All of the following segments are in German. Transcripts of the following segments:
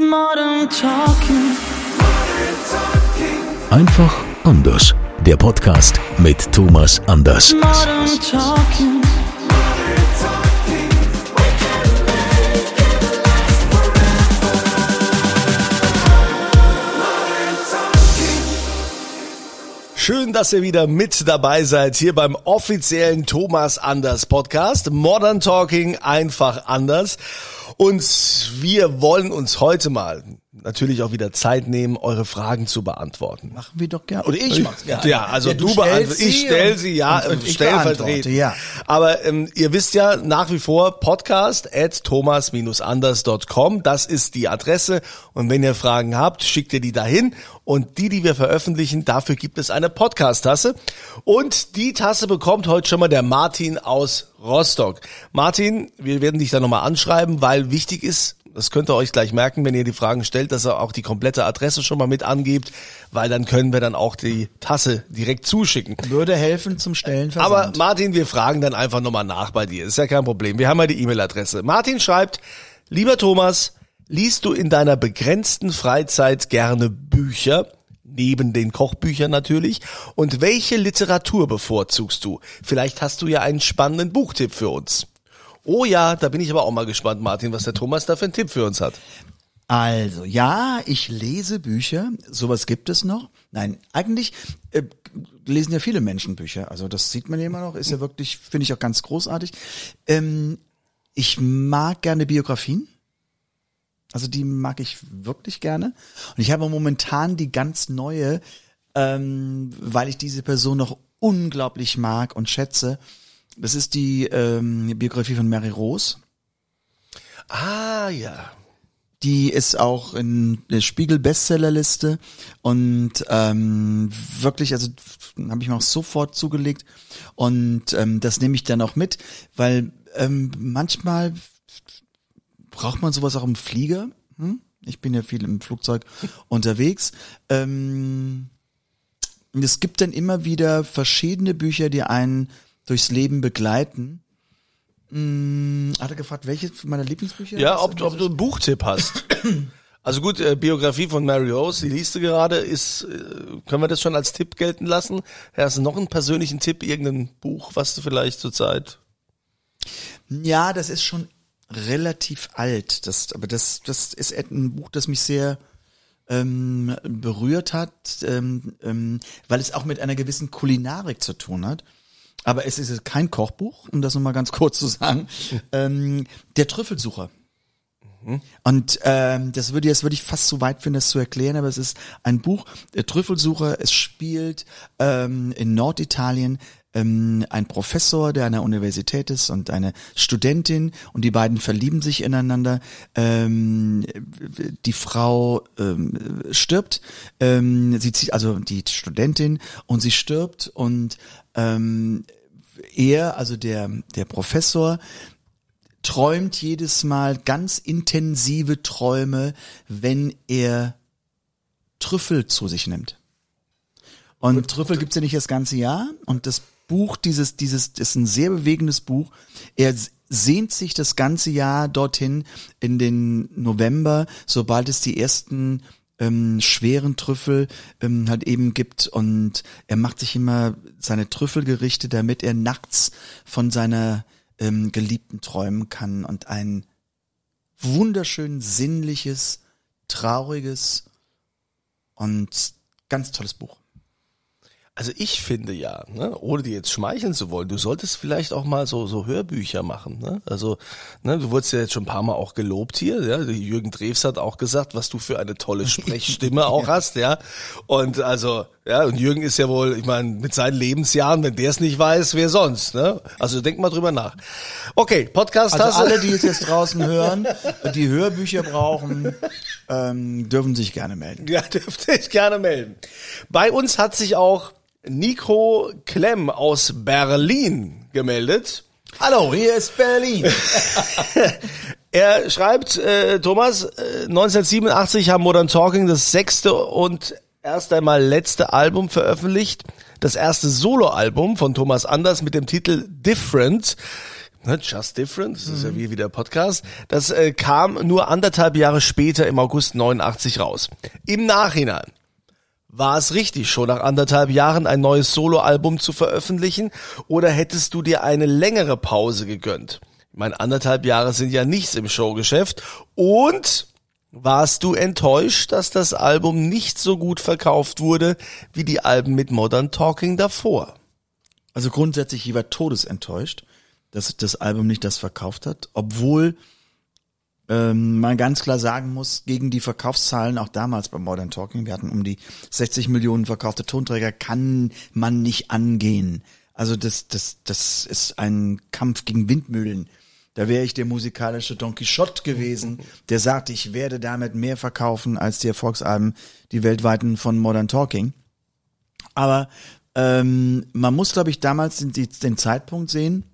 Modern Talking. Einfach anders. Der Podcast mit Thomas Anders. Modern Talking. Schön, dass ihr wieder mit dabei seid hier beim offiziellen Thomas Anders Podcast. Modern Talking einfach anders. Und wir wollen uns heute mal natürlich auch wieder Zeit nehmen, eure Fragen zu beantworten. Machen wir doch gerne. Oder ich mach's gerne. Ja, also Ja, du, stellst beantwortest, ich sie stell und- sie, ja, und- und ich stellvertretend. beantworte, ja. Aber ähm, ihr wisst ja nach wie vor podcast at thomas-anders.com. Das ist die Adresse. Und wenn ihr Fragen habt, schickt ihr die dahin. Und die, die wir veröffentlichen, dafür gibt es eine Podcast-Tasse. Und die Tasse bekommt heute schon mal der Martin aus Rostock. Martin, wir werden dich da nochmal anschreiben, weil wichtig ist, das könnt ihr euch gleich merken, wenn ihr die Fragen stellt, dass ihr auch die komplette Adresse schon mal mit angebt, weil dann können wir dann auch die Tasse direkt zuschicken. Würde helfen zum Stellen Aber Martin, wir fragen dann einfach nochmal nach bei dir. Ist ja kein Problem. Wir haben ja die E-Mail-Adresse. Martin schreibt, lieber Thomas, liest du in deiner begrenzten Freizeit gerne Bücher? Neben den Kochbüchern natürlich. Und welche Literatur bevorzugst du? Vielleicht hast du ja einen spannenden Buchtipp für uns. Oh ja, da bin ich aber auch mal gespannt, Martin, was der Thomas da für einen Tipp für uns hat. Also, ja, ich lese Bücher. Sowas gibt es noch. Nein, eigentlich äh, lesen ja viele Menschen Bücher. Also das sieht man ja immer noch. Ist ja wirklich, finde ich auch ganz großartig. Ähm, ich mag gerne Biografien. Also die mag ich wirklich gerne. Und ich habe momentan die ganz neue, ähm, weil ich diese Person noch unglaublich mag und schätze. Das ist die ähm, Biografie von Mary Rose. Ah, ja. Die ist auch in der Spiegel-Bestsellerliste und ähm, wirklich, also habe ich mir auch sofort zugelegt und ähm, das nehme ich dann auch mit, weil ähm, manchmal braucht man sowas auch im Flieger. Hm? Ich bin ja viel im Flugzeug unterwegs. Ähm, und es gibt dann immer wieder verschiedene Bücher, die einen durchs Leben begleiten. Hm, hat er gefragt, welche meiner Lieblingsbücher? Ja, ob, ob du einen Buchtipp hast. Also gut, äh, Biografie von Mary Rose, die liest du gerade, ist, äh, können wir das schon als Tipp gelten lassen? Hast du noch einen persönlichen Tipp, irgendein Buch, was du vielleicht zurzeit? Ja, das ist schon relativ alt. Das, aber das, das ist ein Buch, das mich sehr ähm, berührt hat, ähm, ähm, weil es auch mit einer gewissen Kulinarik zu tun hat. Aber es ist kein Kochbuch, um das nochmal ganz kurz zu sagen. Ähm, der Trüffelsucher. Und ähm, das würde jetzt würde ich fast zu weit finden, das zu erklären, aber es ist ein Buch, der Trüffelsucher. Es spielt ähm, in Norditalien ähm, ein Professor, der an der Universität ist und eine Studentin und die beiden verlieben sich ineinander. Ähm, die Frau ähm, stirbt, ähm, sie zieht also die Studentin und sie stirbt und ähm, er, also der der Professor, träumt jedes Mal ganz intensive Träume, wenn er Trüffel zu sich nimmt. Und Trüffel gibt's ja nicht das ganze Jahr. Und das Buch, dieses, dieses, ist ein sehr bewegendes Buch. Er sehnt sich das ganze Jahr dorthin in den November, sobald es die ersten ähm, schweren Trüffel ähm, halt eben gibt und er macht sich immer seine Trüffelgerichte, damit er nachts von seiner ähm, Geliebten träumen kann und ein wunderschön sinnliches, trauriges und ganz tolles Buch. Also ich finde ja, ne, ohne dir jetzt schmeicheln zu wollen, du solltest vielleicht auch mal so so Hörbücher machen. Ne? Also ne, du wurdest ja jetzt schon ein paar Mal auch gelobt hier. Ja? Jürgen Drews hat auch gesagt, was du für eine tolle Sprechstimme auch hast, ja. Und also Ja, und Jürgen ist ja wohl, ich meine, mit seinen Lebensjahren, wenn der es nicht weiß, wer sonst, ne? Also denk mal drüber nach. Okay, Podcast Also hast du. alle, die es jetzt draußen hören, die Hörbücher brauchen, ähm, dürfen sich gerne melden. Ja, dürfte ich gerne melden. Bei uns hat sich auch Nico Klemm aus Berlin gemeldet. Hallo, hier ist Berlin. Er schreibt, äh, Thomas, äh, 1987 haben Modern Talking das sechste und erst einmal letzte Album veröffentlicht. Das erste Soloalbum von Thomas Anders mit dem Titel Different. Ne, Just Different, das ist ja wie, wie der Podcast. Das äh, kam nur anderthalb Jahre später im August 89 raus. Im Nachhinein war es richtig, schon nach anderthalb Jahren ein neues Soloalbum zu veröffentlichen oder hättest du dir eine längere Pause gegönnt? Ich meine, anderthalb Jahre sind ja nichts im Showgeschäft und warst du enttäuscht, dass das Album nicht so gut verkauft wurde wie die Alben mit Modern Talking davor? Also grundsätzlich, ich war todesenttäuscht, dass das Album nicht das verkauft hat, obwohl ähm, man ganz klar sagen muss, gegen die Verkaufszahlen auch damals bei Modern Talking, wir hatten um die 60 Millionen verkaufte Tonträger, kann man nicht angehen. Also das, das, das ist ein Kampf gegen Windmühlen. Da wäre ich der musikalische Don Quixote gewesen, der sagte, ich werde damit mehr verkaufen als die Erfolgsalben, die weltweiten von Modern Talking. Aber ähm, man muss, glaube ich, damals den, den Zeitpunkt sehen.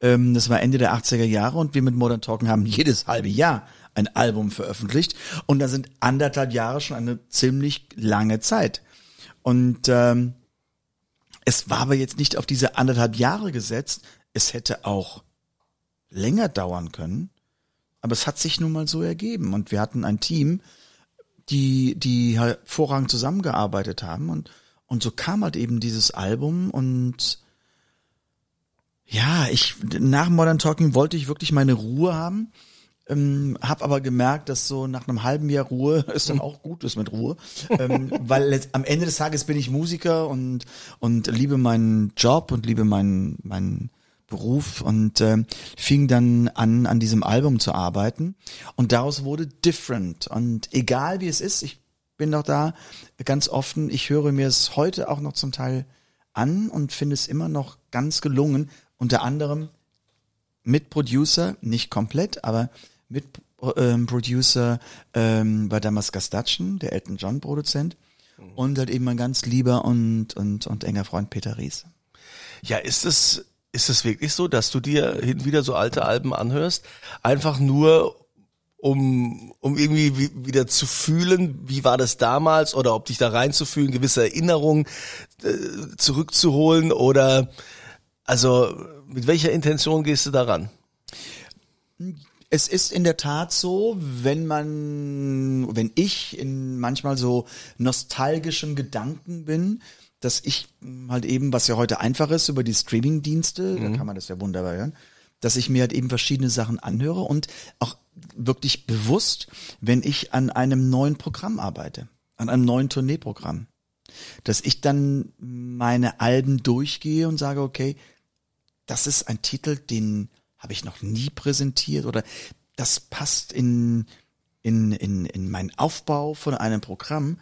Ähm, das war Ende der 80er Jahre und wir mit Modern Talking haben jedes halbe Jahr ein Album veröffentlicht. Und da sind anderthalb Jahre schon eine ziemlich lange Zeit. Und ähm, es war aber jetzt nicht auf diese anderthalb Jahre gesetzt. Es hätte auch länger dauern können. Aber es hat sich nun mal so ergeben. Und wir hatten ein Team, die, die hervorragend zusammengearbeitet haben. Und, und so kam halt eben dieses Album und ja, ich nach Modern Talking wollte ich wirklich meine Ruhe haben. Ähm, hab aber gemerkt, dass so nach einem halben Jahr Ruhe ist dann auch gut ist mit Ruhe, ähm, weil am Ende des Tages bin ich Musiker und und liebe meinen Job und liebe meinen meinen Beruf und ähm, fing dann an an diesem Album zu arbeiten und daraus wurde Different und egal wie es ist, ich bin doch da ganz offen, ich höre mir es heute auch noch zum Teil an und finde es immer noch ganz gelungen, unter anderem mit Producer, nicht komplett, aber mit ähm, Producer ähm, war damals Gastatschen, der Elton John Produzent und halt eben mein ganz lieber und und und enger Freund Peter Ries. Ja, ist es, ist es wirklich so, dass du dir hin und wieder so alte Alben anhörst, einfach nur um, um irgendwie wie- wieder zu fühlen, wie war das damals oder ob dich da reinzufühlen, gewisse Erinnerungen äh, zurückzuholen oder also mit welcher Intention gehst du daran? Es ist in der Tat so, wenn man, wenn ich in manchmal so nostalgischen Gedanken bin, dass ich halt eben, was ja heute einfach ist über die Streaming-Dienste, da kann man das ja wunderbar hören, dass ich mir halt eben verschiedene Sachen anhöre und auch wirklich bewusst, wenn ich an einem neuen Programm arbeite, an einem neuen Tourneeprogramm, dass ich dann meine Alben durchgehe und sage, okay, das ist ein Titel, den habe ich noch nie präsentiert oder das passt in in, in, in meinen Aufbau von einem Programm.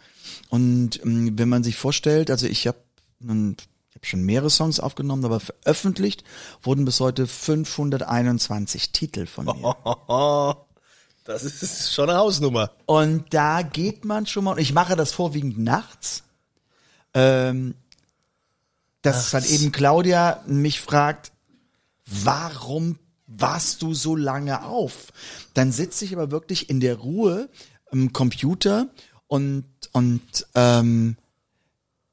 Und ähm, wenn man sich vorstellt, also ich habe nun ich habe schon mehrere Songs aufgenommen, aber veröffentlicht wurden bis heute 521 Titel von mir. Das ist schon eine Hausnummer. Und da geht man schon mal, und ich mache das vorwiegend nachts, ähm, dass halt eben Claudia mich fragt, warum warst du so lange auf? Dann sitze ich aber wirklich in der Ruhe am Computer und, und, ähm,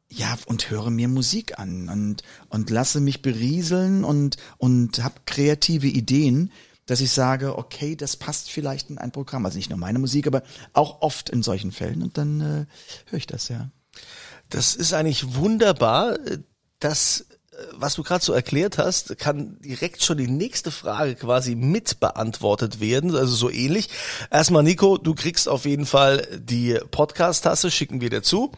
ja, und höre mir Musik an und, und lasse mich berieseln und, und habe kreative Ideen, dass ich sage, okay, das passt vielleicht in ein Programm. Also nicht nur meine Musik, aber auch oft in solchen Fällen. Und dann äh, höre ich das, ja. Das ist eigentlich wunderbar. Äh, was du gerade so erklärt hast, kann direkt schon die nächste Frage quasi mit beantwortet werden. Also so ähnlich. Erstmal, Nico, du kriegst auf jeden Fall die Podcast-Tasse, schicken wir dir zu.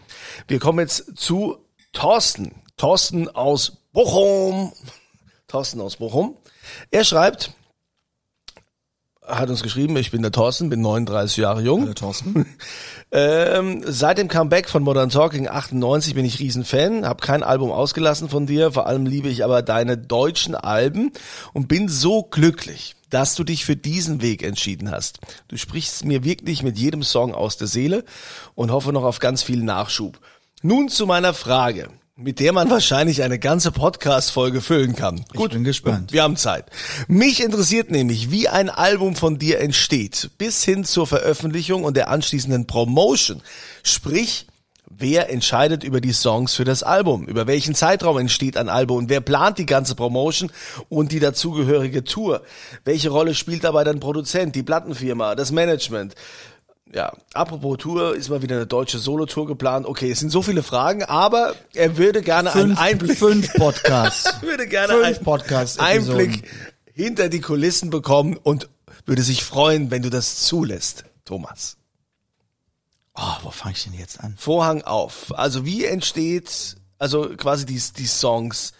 Wir kommen jetzt zu Thorsten. Thorsten aus Bochum. Thorsten aus Bochum. Er schreibt, hat uns geschrieben, ich bin der Thorsten, bin 39 Jahre jung. Hallo Thorsten. Ähm, seit dem Comeback von Modern Talking 98 bin ich Riesenfan, habe kein Album ausgelassen von dir, vor allem liebe ich aber deine deutschen Alben und bin so glücklich, dass du dich für diesen Weg entschieden hast. Du sprichst mir wirklich mit jedem Song aus der Seele und hoffe noch auf ganz viel Nachschub. Nun zu meiner Frage mit der man wahrscheinlich eine ganze Podcast-Folge füllen kann. Ich bin gespannt. Wir haben Zeit. Mich interessiert nämlich, wie ein Album von dir entsteht, bis hin zur Veröffentlichung und der anschließenden Promotion. Sprich, wer entscheidet über die Songs für das Album? Über welchen Zeitraum entsteht ein Album? Und wer plant die ganze Promotion und die dazugehörige Tour? Welche Rolle spielt dabei dein Produzent, die Plattenfirma, das Management? Ja, apropos Tour, ist mal wieder eine deutsche Solo-Tour geplant. Okay, es sind so viele Fragen, aber er würde gerne einen Fünf, Einblick, fünf Podcasts. würde gerne fünf einen Podcasts. Einblick hinter die Kulissen bekommen und würde sich freuen, wenn du das zulässt, Thomas. Oh, wo fange ich denn jetzt an? Vorhang auf. Also wie entsteht, also quasi die, die Songs,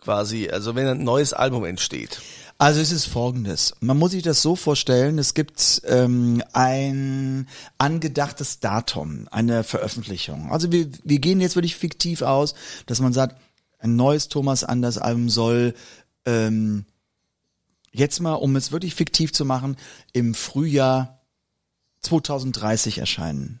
quasi, also wenn ein neues Album entsteht. Also es ist folgendes. Man muss sich das so vorstellen, es gibt ähm, ein angedachtes Datum, eine Veröffentlichung. Also wir, wir gehen jetzt wirklich fiktiv aus, dass man sagt, ein neues Thomas Anders Album soll ähm, jetzt mal, um es wirklich fiktiv zu machen, im Frühjahr 2030 erscheinen.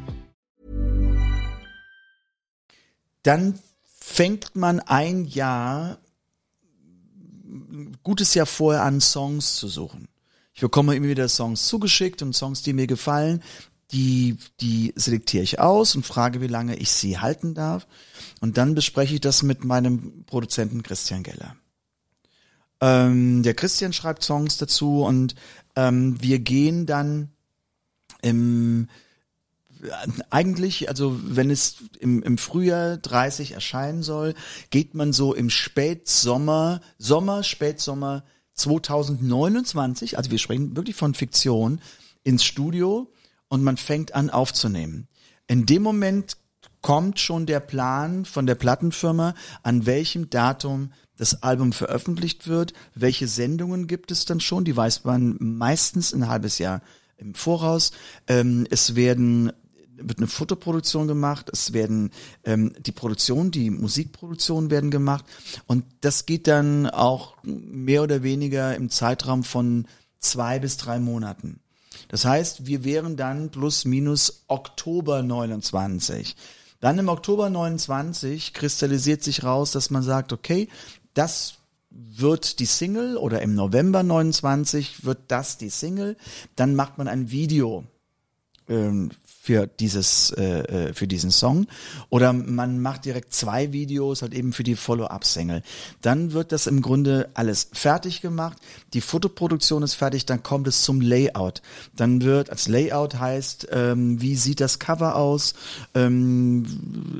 dann fängt man ein Jahr, ein gutes Jahr vorher an, Songs zu suchen. Ich bekomme immer wieder Songs zugeschickt und Songs, die mir gefallen, die, die selektiere ich aus und frage, wie lange ich sie halten darf. Und dann bespreche ich das mit meinem Produzenten Christian Geller. Ähm, der Christian schreibt Songs dazu und ähm, wir gehen dann im eigentlich, also wenn es im, im Frühjahr 30 erscheinen soll, geht man so im Spätsommer, Sommer, Spätsommer 2029, also wir sprechen wirklich von Fiktion, ins Studio und man fängt an aufzunehmen. In dem Moment kommt schon der Plan von der Plattenfirma, an welchem Datum das Album veröffentlicht wird, welche Sendungen gibt es dann schon, die weiß man meistens ein halbes Jahr im Voraus. Ähm, es werden wird eine Fotoproduktion gemacht, es werden ähm, die Produktion, die Musikproduktion werden gemacht und das geht dann auch mehr oder weniger im Zeitraum von zwei bis drei Monaten. Das heißt, wir wären dann plus minus Oktober 29. Dann im Oktober 29 kristallisiert sich raus, dass man sagt, okay, das wird die Single oder im November 29 wird das die Single. Dann macht man ein Video ähm, für dieses äh, äh, für diesen Song oder man macht direkt zwei Videos halt eben für die Follow-up-Single. Dann wird das im Grunde alles fertig gemacht. Die Fotoproduktion ist fertig, dann kommt es zum Layout. Dann wird als Layout heißt, ähm, wie sieht das Cover aus, ähm,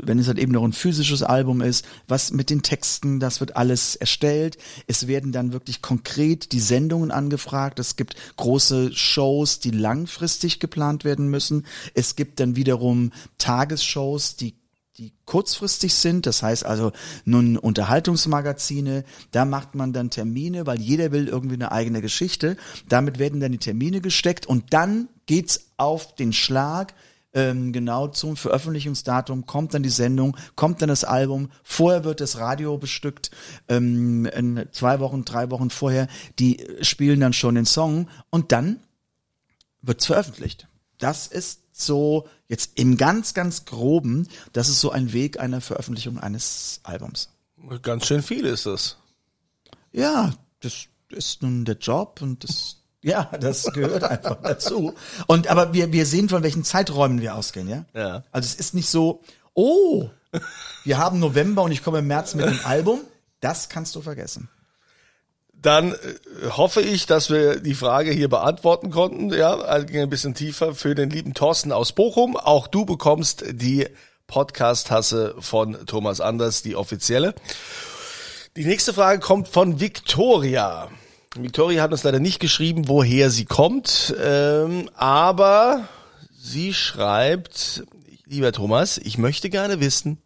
wenn es halt eben noch ein physisches Album ist, was mit den Texten, das wird alles erstellt. Es werden dann wirklich konkret die Sendungen angefragt. Es gibt große Shows, die langfristig geplant werden müssen. Es gibt dann wiederum Tagesshows, die die kurzfristig sind, das heißt also nun Unterhaltungsmagazine, da macht man dann Termine, weil jeder will irgendwie eine eigene Geschichte. Damit werden dann die Termine gesteckt und dann geht's auf den Schlag ähm, genau zum Veröffentlichungsdatum. Kommt dann die Sendung, kommt dann das Album, vorher wird das Radio bestückt, ähm, in zwei Wochen, drei Wochen vorher, die spielen dann schon den Song und dann wird's veröffentlicht. Das ist so, jetzt im ganz, ganz groben, das ist so ein Weg einer Veröffentlichung eines Albums. Ganz schön viel ist das. Ja, das ist nun der Job und das ja, das gehört einfach dazu. Und aber wir wir sehen von welchen Zeiträumen wir ausgehen, ja? Ja. Also es ist nicht so, oh, wir haben November und ich komme im März mit dem Album. Das kannst du vergessen. Dann äh, hoffe ich, dass wir die Frage hier beantworten konnten. Ja, also ging ein bisschen tiefer für den lieben Thorsten aus Bochum. Auch du bekommst die Podcast-Tasse von Thomas Anders, die offizielle. Die nächste Frage kommt von Victoria. Victoria hat uns leider nicht geschrieben, woher sie kommt, ähm, aber sie schreibt, lieber Thomas, ich möchte gerne wissen,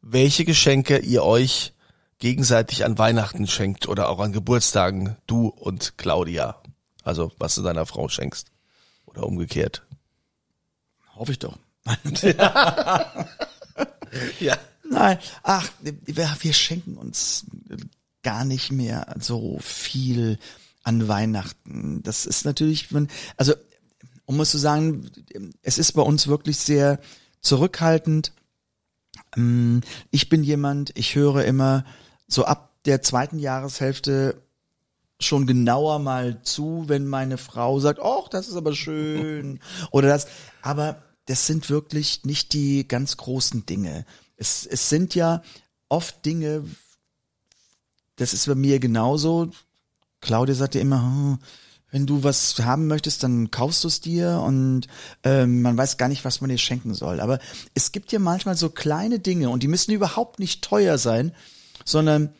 welche Geschenke ihr euch gegenseitig an Weihnachten schenkt oder auch an Geburtstagen, du und Claudia. Also was du deiner Frau schenkst. Oder umgekehrt. Hoffe ich doch. Ja. Nein, ach, wir, wir schenken uns gar nicht mehr so viel an Weihnachten. Das ist natürlich, also um es zu sagen, es ist bei uns wirklich sehr zurückhaltend. Ähm, Ich bin jemand, ich höre immer so ab der zweiten Jahreshälfte schon genauer mal zu, wenn meine Frau sagt, oh, das ist aber schön oder das. Aber das sind wirklich nicht die ganz großen Dinge. Es, es sind ja oft Dinge, das ist bei mir genauso. Claudia sagte immer, hm, wenn du was haben möchtest, dann kaufst du es dir und ähm, man weiß gar nicht, was man dir schenken soll. Aber es gibt ja manchmal so kleine Dinge und die müssen überhaupt nicht teuer sein, sondern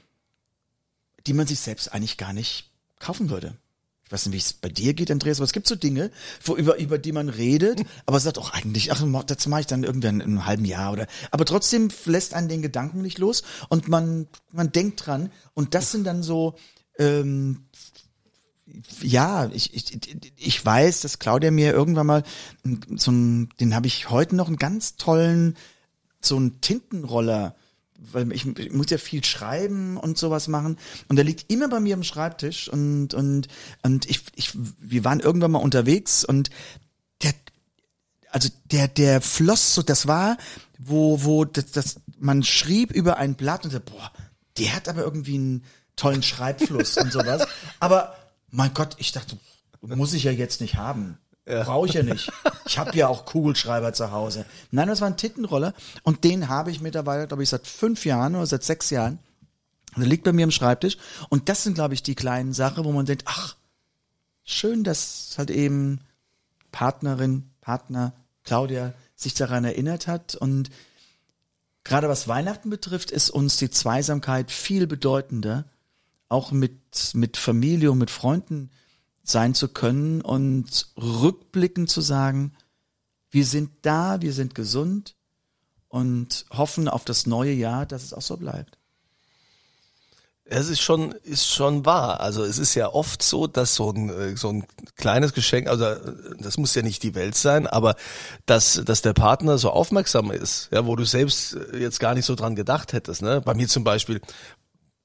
die man sich selbst eigentlich gar nicht kaufen würde. Ich weiß nicht, wie es bei dir geht, Andreas, aber es gibt so Dinge, wo über, über die man redet, aber sagt auch eigentlich, ach, das mache ich dann irgendwann in einem halben Jahr oder, aber trotzdem lässt einen den Gedanken nicht los und man, man denkt dran und das sind dann so, ähm, ja, ich, ich, ich weiß, dass Claudia mir irgendwann mal so ein, den habe ich heute noch einen ganz tollen, so einen Tintenroller, weil ich, ich muss ja viel schreiben und sowas machen. Und der liegt immer bei mir am Schreibtisch und und und ich, ich wir waren irgendwann mal unterwegs und der also der der floss so das war wo wo das, das man schrieb über ein Blatt und so, boah der hat aber irgendwie einen tollen Schreibfluss und sowas. Aber mein Gott ich dachte muss ich ja jetzt nicht haben Brauche ich ja nicht. Ich habe ja auch Kugelschreiber zu Hause. Nein, das war ein Tittenroller und den habe ich mittlerweile, glaube ich, seit fünf Jahren oder seit sechs Jahren. Der liegt bei mir am Schreibtisch. Und das sind, glaube ich, die kleinen Sachen, wo man denkt, ach, schön, dass halt eben Partnerin, Partner, Claudia sich daran erinnert hat. Und gerade was Weihnachten betrifft, ist uns die Zweisamkeit viel bedeutender, auch mit, mit Familie und mit Freunden sein zu können und rückblickend zu sagen, wir sind da, wir sind gesund und hoffen auf das neue Jahr, dass es auch so bleibt. Es ist schon, ist schon wahr. Also es ist ja oft so, dass so ein, äh, so ein kleines Geschenk, also äh, das muss ja nicht die Welt sein, aber dass, dass der Partner so aufmerksam ist, ja, wo du selbst äh, jetzt gar nicht so dran gedacht hättest. Ne? Bei mir zum Beispiel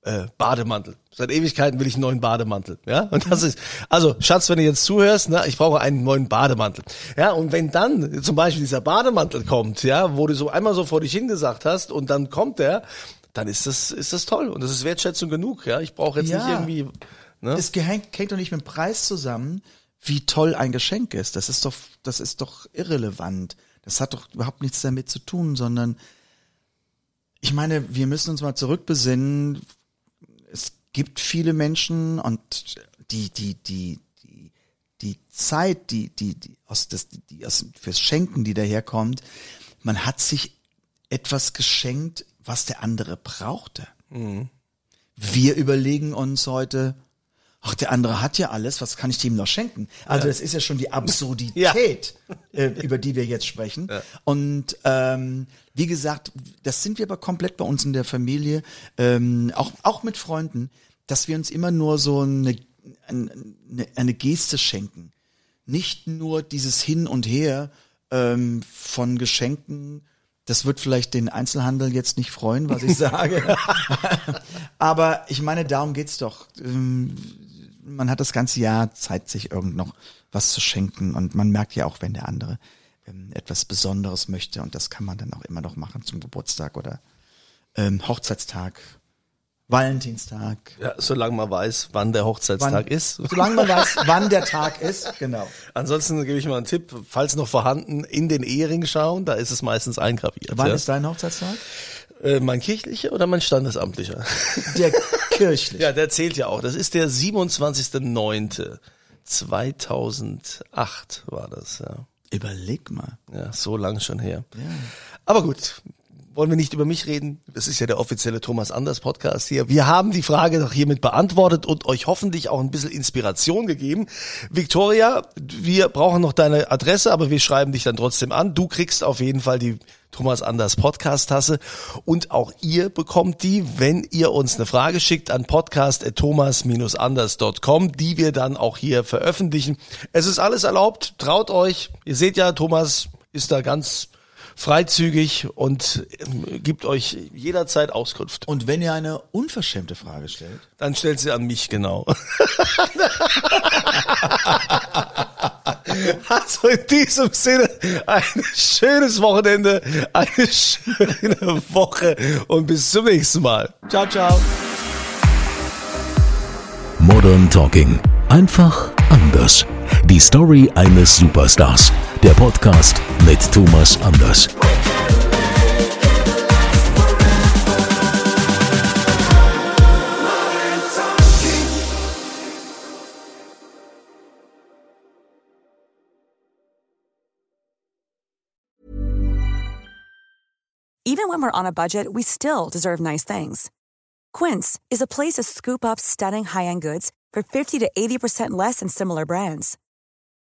äh, Bademantel. Seit Ewigkeiten will ich einen neuen Bademantel. Ja, und das ist, also Schatz, wenn du jetzt zuhörst, ne, ich brauche einen neuen Bademantel. Ja, und wenn dann zum Beispiel dieser Bademantel kommt, ja, wo du so einmal so vor dich hingesagt hast und dann kommt der, dann ist das, ist das toll und das ist Wertschätzung genug. Ja, ich brauche jetzt Ja. nicht irgendwie. Ne? Es hängt, hängt doch nicht mit dem Preis zusammen, wie toll ein Geschenk ist. Das ist doch, das ist doch irrelevant. Das hat doch überhaupt nichts damit zu tun, sondern ich meine, wir müssen uns mal zurückbesinnen. Gibt viele Menschen und die, die, die, die, die Zeit, die, die, die aus das, die aus fürs Schenken, die daherkommt, man hat sich etwas geschenkt, was der andere brauchte. Wir überlegen uns heute, ach, der andere hat ja alles, was kann ich dem noch schenken? Also das ist ja schon die Absurdität, äh, über die wir jetzt sprechen. Und ähm, wie gesagt, das sind wir aber komplett bei uns in der Familie, ähm, auch, auch mit Freunden, dass wir uns immer nur so eine, eine, eine Geste schenken. Nicht nur dieses Hin und Her, ähm, von Geschenken. Das wird vielleicht den Einzelhandel jetzt nicht freuen, was ich sage. Aber ich meine, darum geht's doch. Ähm, Man hat das ganze Jahr Zeit, sich irgend noch was zu schenken. Und man merkt ja auch, wenn der andere ähm, etwas Besonderes möchte. Und das kann man dann auch immer noch machen zum Geburtstag oder ähm, Hochzeitstag, Valentinstag. Ja, solange man weiß, wann der Hochzeitstag Wann- ist. Solange man weiß, wann der Tag ist, genau. Ansonsten gebe ich mal einen Tipp, falls noch vorhanden, in den Ehering schauen, da ist es meistens eingraviert. Wann ja. ist dein Hochzeitstag? äh, mein kirchlicher oder mein standesamtlicher? Der kirchliche. ja, der zählt ja auch. Das ist der 27.09. 2008 war das, ja. Überleg mal. Ja, so lang schon her. Aber gut, wollen wir nicht über mich reden? Das ist ja der offizielle Thomas Anders Podcast hier. Wir haben die Frage doch hiermit beantwortet und euch hoffentlich auch ein bisschen Inspiration gegeben. Victoria, wir brauchen noch deine Adresse, aber wir schreiben dich dann trotzdem an. Du kriegst auf jeden Fall die Thomas Anders Podcast Tasse und auch ihr bekommt die, wenn ihr uns eine Frage schickt an podcast@thomas-anders.com, die wir dann auch hier veröffentlichen. Es ist alles erlaubt, traut euch. Ihr seht ja, Thomas ist da ganz freizügig und ähm, gibt euch jederzeit Auskunft. Und wenn ihr eine unverschämte Frage stellt, Dann stellt sie an mich, genau. Also in diesem Sinne ein schönes Wochenende, eine schöne Woche und bis zum nächsten Mal. ciao, ciao. Modern Talking. Einfach anders. Die Story eines Superstars. Der Podcast mit Thomas Anders. Even when we're on a budget, we still deserve nice things. Quince is a place to scoop up stunning high-end goods for 50 to 80% less than similar brands.